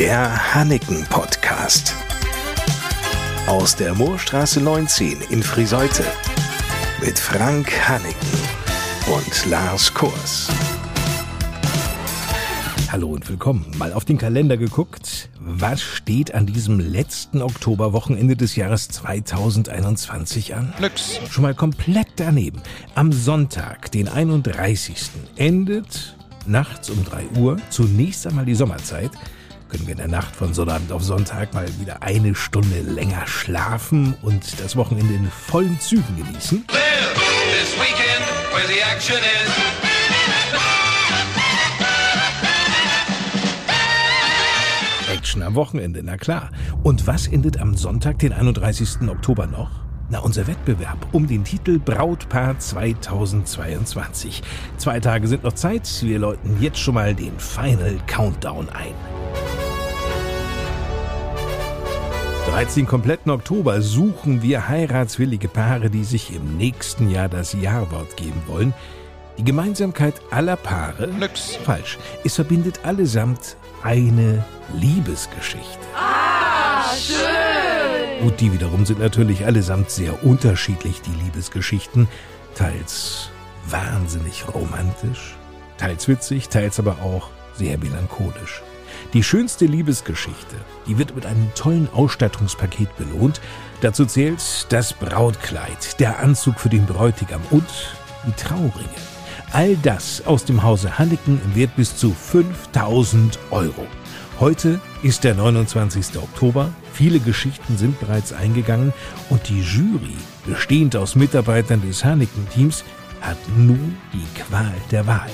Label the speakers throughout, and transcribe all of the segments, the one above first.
Speaker 1: Der Hanneken Podcast. Aus der Moorstraße 19 in Friseute. Mit Frank Hanneken und Lars Kurs.
Speaker 2: Hallo und willkommen. Mal auf den Kalender geguckt. Was steht an diesem letzten Oktoberwochenende des Jahres 2021 an?
Speaker 3: Nix.
Speaker 2: Schon mal komplett daneben. Am Sonntag, den 31. endet nachts um 3 Uhr zunächst einmal die Sommerzeit. Können wir in der Nacht von Sonnabend auf Sonntag mal wieder eine Stunde länger schlafen und das Wochenende in vollen Zügen genießen? Action am Wochenende, na klar. Und was endet am Sonntag, den 31. Oktober noch? Na, unser Wettbewerb um den Titel Brautpaar 2022. Zwei Tage sind noch Zeit. Wir läuten jetzt schon mal den Final Countdown ein. Bereits den kompletten Oktober suchen wir heiratswillige Paare, die sich im nächsten Jahr das Jawort geben wollen. Die Gemeinsamkeit aller Paare?
Speaker 3: Nix.
Speaker 2: Falsch. Es verbindet allesamt eine Liebesgeschichte. Ah, schön! Gut, die wiederum sind natürlich allesamt sehr unterschiedlich, die Liebesgeschichten. Teils wahnsinnig romantisch, teils witzig, teils aber auch sehr melancholisch. Die schönste Liebesgeschichte, die wird mit einem tollen Ausstattungspaket belohnt. Dazu zählt das Brautkleid, der Anzug für den Bräutigam und die Trauringe. All das aus dem Hause Hanneken im Wert bis zu 5000 Euro. Heute ist der 29. Oktober. Viele Geschichten sind bereits eingegangen und die Jury, bestehend aus Mitarbeitern des Hanneken-Teams, hat nun die Qual der Wahl.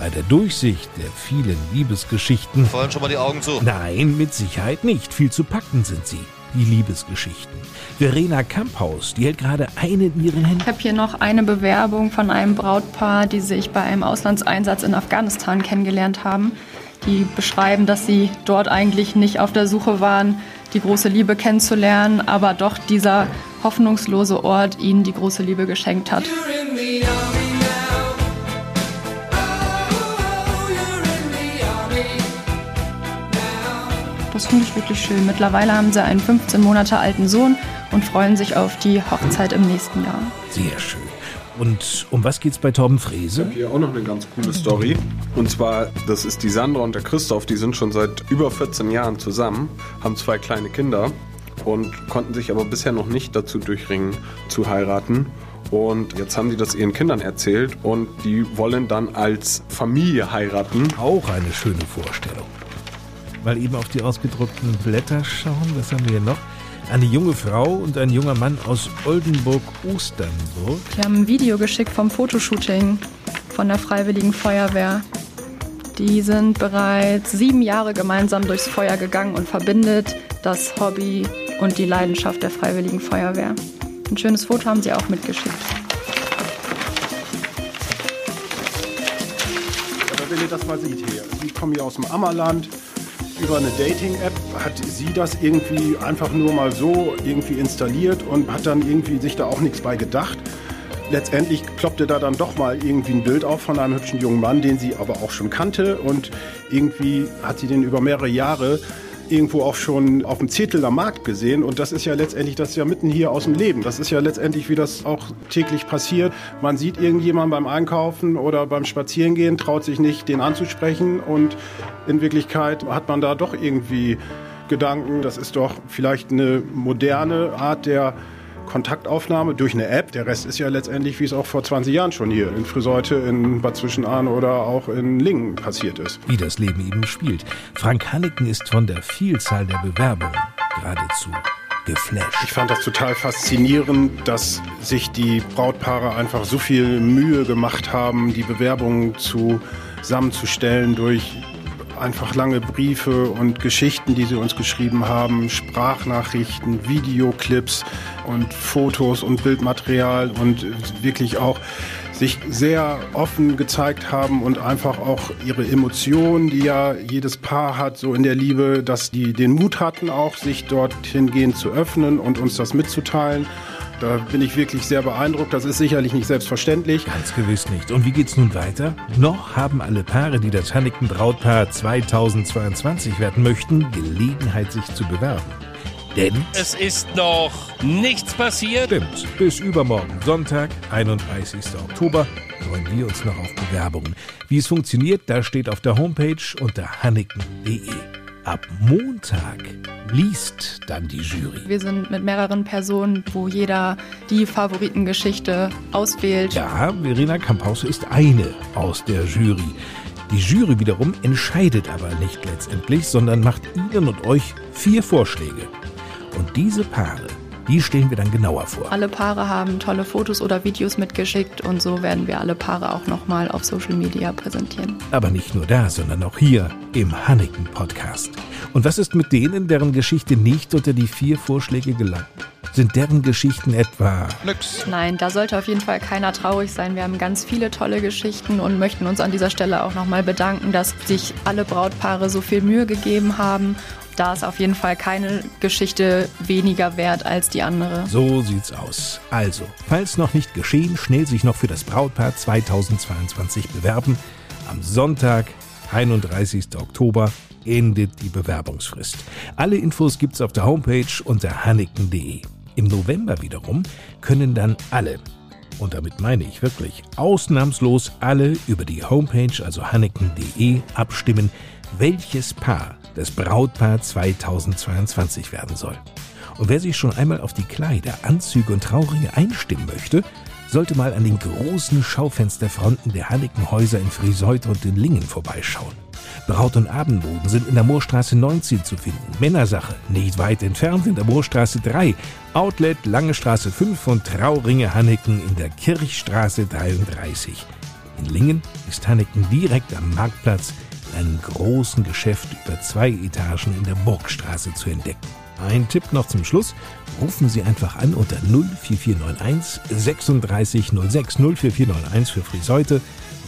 Speaker 2: Bei der Durchsicht der vielen Liebesgeschichten
Speaker 3: Fallen schon mal die Augen zu.
Speaker 2: Nein, mit Sicherheit nicht. Viel zu packen sind sie, die Liebesgeschichten. Verena Kamphaus, die hält gerade eine in ihren Händen.
Speaker 4: Ich habe hier noch eine Bewerbung von einem Brautpaar, die sich bei einem Auslandseinsatz in Afghanistan kennengelernt haben. Die beschreiben, dass sie dort eigentlich nicht auf der Suche waren, die große Liebe kennenzulernen, aber doch dieser hoffnungslose Ort ihnen die große Liebe geschenkt hat. Das finde ich wirklich schön. Mittlerweile haben sie einen 15 Monate alten Sohn und freuen sich auf die Hochzeit im nächsten Jahr.
Speaker 2: Sehr schön. Und um was geht's bei Torben Frese?
Speaker 5: Hier auch noch eine ganz coole Story. Und zwar, das ist die Sandra und der Christoph, die sind schon seit über 14 Jahren zusammen, haben zwei kleine Kinder und konnten sich aber bisher noch nicht dazu durchringen, zu heiraten. Und jetzt haben die das ihren Kindern erzählt und die wollen dann als Familie heiraten.
Speaker 2: Auch eine schöne Vorstellung. Mal eben auf die ausgedruckten Blätter schauen. Was haben wir hier noch? Eine junge Frau und ein junger Mann aus Oldenburg-Osternburg.
Speaker 4: Die haben ein Video geschickt vom Fotoshooting von der Freiwilligen Feuerwehr. Die sind bereits sieben Jahre gemeinsam durchs Feuer gegangen und verbindet das Hobby und die Leidenschaft der Freiwilligen Feuerwehr. Ein schönes Foto haben sie auch mitgeschickt.
Speaker 6: Aber wenn ihr das mal seht hier, Sie kommen hier aus dem Ammerland. Über eine Dating-App hat sie das irgendwie einfach nur mal so irgendwie installiert und hat dann irgendwie sich da auch nichts bei gedacht. Letztendlich ploppte da dann doch mal irgendwie ein Bild auf von einem hübschen jungen Mann, den sie aber auch schon kannte und irgendwie hat sie den über mehrere Jahre irgendwo auch schon auf dem Zetteler Markt gesehen und das ist ja letztendlich das ist ja mitten hier aus dem Leben. Das ist ja letztendlich, wie das auch täglich passiert. Man sieht irgendjemanden beim Einkaufen oder beim Spazierengehen, traut sich nicht, den anzusprechen und in Wirklichkeit hat man da doch irgendwie Gedanken, das ist doch vielleicht eine moderne Art der Kontaktaufnahme durch eine App. Der Rest ist ja letztendlich, wie es auch vor 20 Jahren schon hier in Friseute, in Bad Zwischenahn oder auch in Lingen passiert ist.
Speaker 2: Wie das Leben eben spielt. Frank Hanneken ist von der Vielzahl der Bewerbungen geradezu geflasht.
Speaker 6: Ich fand das total faszinierend, dass sich die Brautpaare einfach so viel Mühe gemacht haben, die Bewerbungen zusammenzustellen durch einfach lange Briefe und Geschichten, die sie uns geschrieben haben, Sprachnachrichten, Videoclips und Fotos und Bildmaterial und wirklich auch sich sehr offen gezeigt haben und einfach auch ihre Emotionen, die ja jedes Paar hat, so in der Liebe, dass die den Mut hatten, auch sich dort hingehend zu öffnen und uns das mitzuteilen. Da bin ich wirklich sehr beeindruckt. Das ist sicherlich nicht selbstverständlich.
Speaker 2: Ganz gewiss nicht. Und wie geht's nun weiter? Noch haben alle Paare, die das Hannington Brautpaar 2022 werden möchten, Gelegenheit, sich zu bewerben. Denn
Speaker 7: Es ist noch nichts passiert.
Speaker 2: Stimmt. Bis übermorgen, Sonntag, 31. Oktober, freuen wir uns noch auf Bewerbungen. Wie es funktioniert, da steht auf der Homepage unter hanneken.de. Ab Montag liest dann die Jury.
Speaker 4: Wir sind mit mehreren Personen, wo jeder die Favoritengeschichte auswählt.
Speaker 2: Ja, Verena Kamphaus ist eine aus der Jury. Die Jury wiederum entscheidet aber nicht letztendlich, sondern macht Ihnen und euch vier Vorschläge. Und diese Paare, die stellen wir dann genauer vor.
Speaker 4: Alle Paare haben tolle Fotos oder Videos mitgeschickt und so werden wir alle Paare auch nochmal auf Social Media präsentieren.
Speaker 2: Aber nicht nur da, sondern auch hier im Hanneken Podcast. Und was ist mit denen, deren Geschichte nicht unter die vier Vorschläge gelangt? Sind deren Geschichten etwa
Speaker 3: Nix.
Speaker 4: Nein, da sollte auf jeden Fall keiner traurig sein. Wir haben ganz viele tolle Geschichten und möchten uns an dieser Stelle auch nochmal bedanken, dass sich alle Brautpaare so viel Mühe gegeben haben. Da ist auf jeden Fall keine Geschichte weniger wert als die andere.
Speaker 2: So sieht's aus. Also, falls noch nicht geschehen, schnell sich noch für das Brautpaar 2022 bewerben. Am Sonntag, 31. Oktober, endet die Bewerbungsfrist. Alle Infos gibt's auf der Homepage unter hanneken.de. Im November wiederum können dann alle, und damit meine ich wirklich ausnahmslos alle über die Homepage, also hanneken.de, abstimmen, welches Paar das Brautpaar 2022 werden soll. Und wer sich schon einmal auf die Kleider, Anzüge und Trauringe einstimmen möchte, sollte mal an den großen Schaufensterfronten der Hannikenhäuser in Friseute und in Lingen vorbeischauen. Braut- und Abendmoden sind in der Moorstraße 19 zu finden. Männersache nicht weit entfernt in der Moorstraße 3. Outlet Lange Straße 5 und Trauringe Hanneken in der Kirchstraße 33. In Lingen ist Hanneken direkt am Marktplatz in einem großen Geschäft über zwei Etagen in der Burgstraße zu entdecken. Ein Tipp noch zum Schluss. Rufen Sie einfach an unter 04491 3606 04491 für Friseute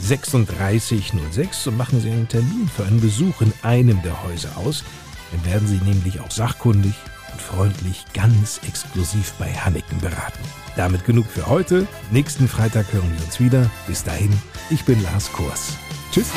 Speaker 2: 3606 und machen Sie einen Termin für einen Besuch in einem der Häuser aus. Dann werden Sie nämlich auch sachkundig und freundlich ganz exklusiv bei Hanneken beraten. Damit genug für heute. Nächsten Freitag hören wir uns wieder. Bis dahin, ich bin Lars Kurs. Tschüss.